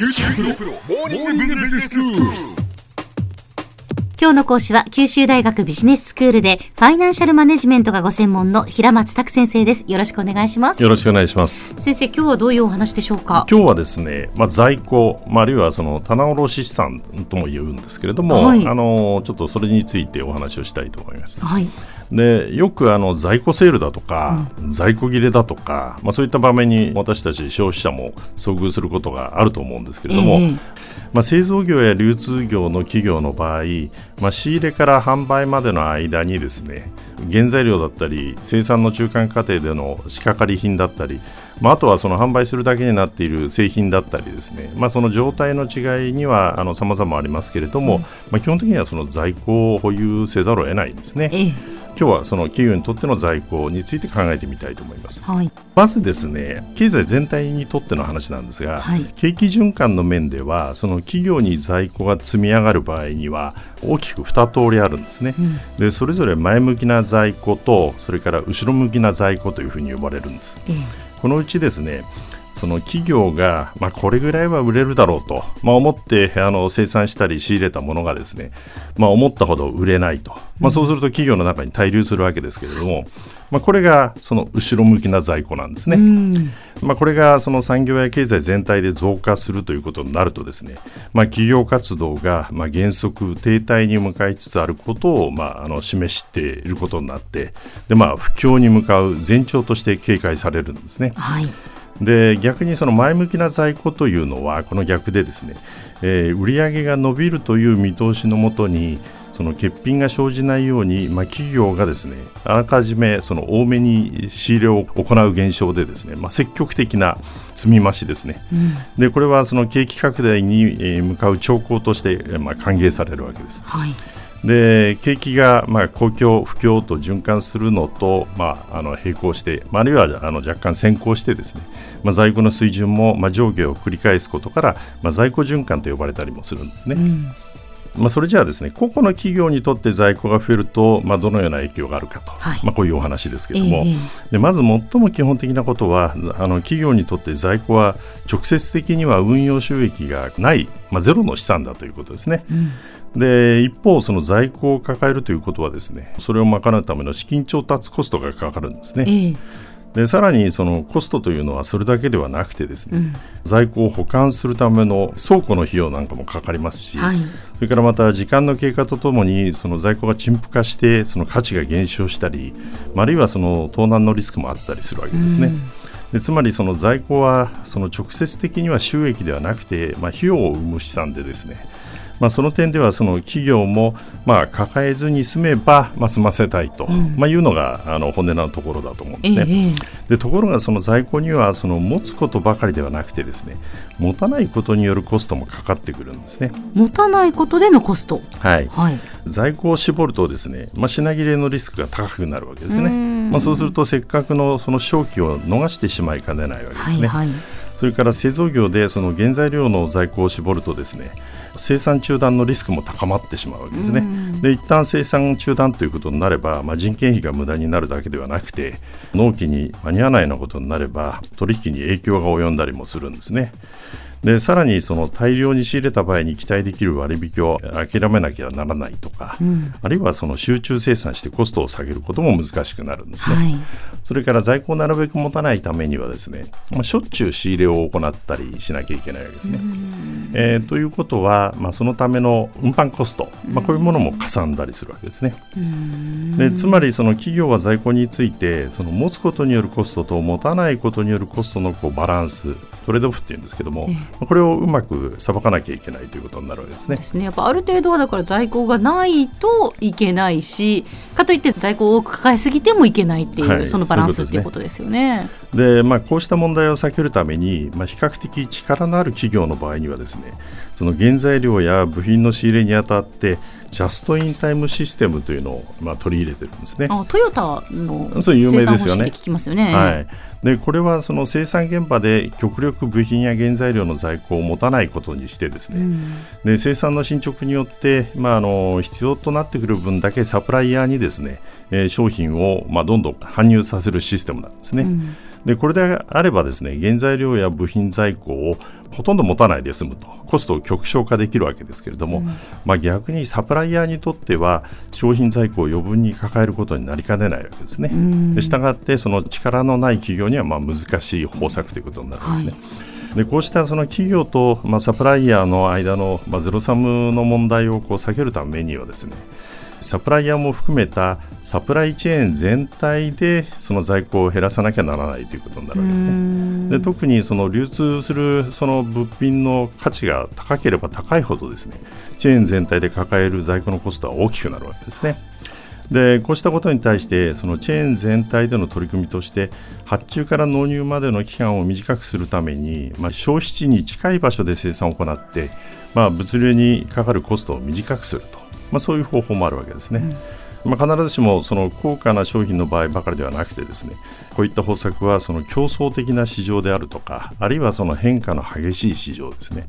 九州大学モーニングビジネススクール。今日の講師は九州大学ビジネススクールでファイナンシャルマネジメントがご専門の平松卓先生です。よろしくお願いします。よろしくお願いします。先生、今日はどういうお話でしょうか？今日はですね、まあ、在庫、まあ、あるいはその棚卸資産とも言うんですけれども、はいあのちょっとそれについてお話をしたいと思います。はい。でよくあの在庫セールだとか、在庫切れだとか、まあ、そういった場面に私たち消費者も遭遇することがあると思うんですけれども、ええ。まあ、製造業や流通業の企業の場合、まあ、仕入れから販売までの間にですね原材料だったり生産の中間過程での仕掛かり品だったり、まあ、あとはその販売するだけになっている製品だったりですね、まあ、その状態の違いにはあの様々ありますけれども、まあ、基本的にはその在庫を保有せざるを得ないんですね。ええ。今日はその企業にとっての在庫について考えてみたいと思います。はい。まずですね経済全体にとっての話なんですが、はい景気循環の面ではその企業に在庫が積み上がる場合には大きく2通りあるんですね、でそれぞれ前向きな在庫とそれから後ろ向きな在庫というふうに呼ばれるんですええ。このうちですねその企業が、まあ、これぐらいは売れるだろうと、まあ、思ってあの生産したり仕入れたものがですね、まあ、思ったほど売れないと、まあ、そうすると企業の中に滞留するわけですけれども、まあ、これがその後ろ向きな在庫なんですね。うん。まあ、これがその産業や経済全体で増加するということになるとですね、まあ、企業活動がまあ原則停滞に向かいつつあることをまああの示していることになってで、まあ、不況に向かう前兆として警戒されるんですね。はい。で逆にその前向きな在庫というのはこの逆でですね、えー売上が伸びるという見通しのもとにその欠品が生じないように、まあ、企業がですねあらかじめその多めに仕入れを行う現象でですね、まあ、積極的な積み増しですね、でこれはその景気拡大にえー向かう兆候として、えーまあ、歓迎されるわけです。はい。で景気がまあ公共、不況と循環するのと、まあ、あの並行して、まあ、あるいはあの若干先行してですね、まあ、在庫の水準もまあ上下を繰り返すことから、まあ、在庫循環と呼ばれたりもするんですね。まあ、それじゃあですね個々の企業にとって在庫が増えると、まあ、どのような影響があるかと、はいまあ、こういうお話ですけれども、ええでまず最も基本的なことはあの企業にとって在庫は直接的には運用収益がない、まあ、ゼロの資産だということですね。で一方、その在庫を抱えるということはですねそれを賄うための資金調達コストがかかるんですね。ええ。でさらにそのコストというのはそれだけではなくてですね、在庫を保管するための倉庫の費用なんかもかかりますし、はい。それからまた時間の経過とともにその在庫が陳腐化してその価値が減少したり、まああるいはその盗難のリスクもあったりするわけですね。でつまりその在庫はその直接的には収益ではなくて、まあ、費用を生む資産でですね、まあ、その点ではその企業もまあ抱えずに済めばまあ済ませたいと、まあ、いうのがあの本音なところだと思うんですね。ええ。でところがその在庫にはその持つことばかりではなくてですね持たないことによるコストもかかってくるんですね。持たないことでのコスト。はい、はい。在庫を絞るとですね、まあ、品切れのリスクが高くなるわけですね。まあ、そうするとせっかくのその商機を逃してしまいかねないわけですね。はい。はい。それから製造業でその原材料の在庫を絞るとですね生産中断のリスクも高まってしまうわけですね。で一旦生産中断ということになれば、まあ、人件費が無駄になるだけではなくて納期に間に合わないようなことになれば取引に影響が及んだりもするんですね。でさらにその大量に仕入れた場合に期待できる割引を諦めなきゃならないとか、あるいはその集中生産してコストを下げることも難しくなるんですね。はい。それから在庫をなるべく持たないためにはですね、まあ、しょっちゅう仕入れを行ったりしなきゃいけないわけですね。えーということは、まあ、そのための運搬コスト、まあ、こういうものもかさんだりするわけですね。でつまりその企業は在庫についてその持つことによるコストと持たないことによるコストのこうバランストレードオフっていうんですけども、これをうまくさばかなきゃいけないということになるわけですねで。すね。やっぱある程度はだから在庫がないといけないし、かといって在庫を多く抱えすぎてもいけないっていう、はいそのバランスっていうことですよね。で、まあ、こうした問題を避けるために、まあ、比較的力のある企業の場合にはですねその原材料や部品の仕入れにあたってジャストインタイムシステムというのを、まあ、取り入れてるんですね。あトヨタのそう有名ですよね聞きますよね。はい、でこれはその生産現場で極力部品や原材料の在庫を持たないことにしてですね、で生産の進捗によって、まあ、あの必要となってくる分だけサプライヤーにですね、えー商品を、まあ、どんどん搬入させるシステムなんですね。でこれであればですね原材料や部品在庫をほとんど持たないで済むとコストを極小化できるわけですけれども、うん、まあ、逆にサプライヤーにとっては商品在庫を余分に抱えることになりかねないわけですね。でしたがってその力のない企業にはまあ難しい方策ということになるんですね。はいでこうしたその企業と、まあ、サプライヤーの間の、まあ、ゼロサムの問題をこう避けるためにはですねサプライヤーも含めたサプライチェーン全体でその在庫を減らさなきゃならないということになるわけですね。で特にその流通するその物品の価値が高ければ高いほどですねチェーン全体で抱える在庫のコストは大きくなるわけですね。でこうしたことに対してそのチェーン全体での取り組みとして発注から納入までの期間を短くするために、まあ、消費地に近い場所で生産を行って、まあ、物流にかかるコストを短くすると、まあ、そういう方法もあるわけですね。うん、まあ、必ずしもその高価な商品の場合ばかりではなくてですねこういった方策はその競争的な市場であるとかあるいはその変化の激しい市場ですね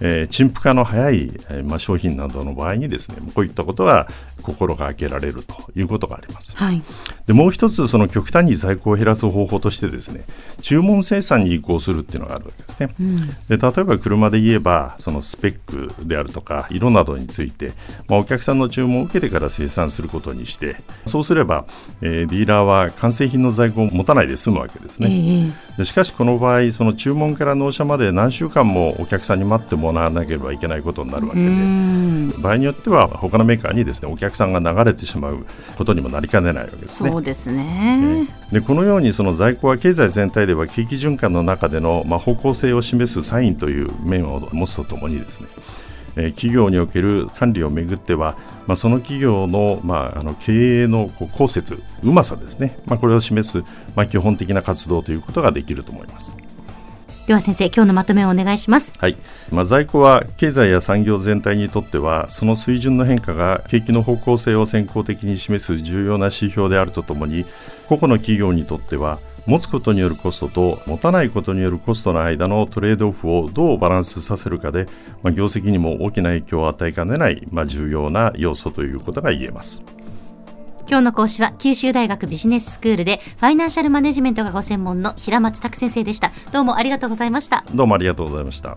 えー、陳腐化の早い、えーまあ、商品などの場合にですねこういったことは心が開けられるということがあります。はい、でもう一つその極端に在庫を減らす方法としてですね注文生産に移行するっていうのがあるわけですね。うん、で例えば車で言えばそのスペックであるとか色などについて、まあ、お客さんの注文を受けてから生産することにしてそうすれば、えー、ディーラーは完成品の在庫を持たないで済むわけですね。えー、でしかしこの場合その注文から納車まで何週間もお客さんに待ってもらわなければいけないことになるわけで場合によっては他のメーカーにですねお客さんが流れてしまうことにもなりかねないわけですね。そうですね、えー、でこのようにその在庫は経済全体では景気循環の中での、まあ、方向性を示すサインという面を持つとともにですねえ企業における管理をめぐっては、まあ、その企業の,、まあ、あの経営のこう効説、うまさですね、まあ、これを示す、まあ、基本的な活動ということができると思います。では先生今日のまとめをお願いします。はい、まあ、在庫は経済や産業全体にとってはその水準の変化が景気の方向性を先行的に示す重要な指標であるとともに個々の企業にとっては持つことによるコストと持たないことによるコストの間のトレードオフをどうバランスさせるかで、まあ、業績にも大きな影響を与えかねない、まあ、重要な要素ということが言えます。今日の講師は九州大学ビジネススクールでファイナンシャルマネジメントがご専門の平松卓先生でした。どうもありがとうございました。どうもありがとうございました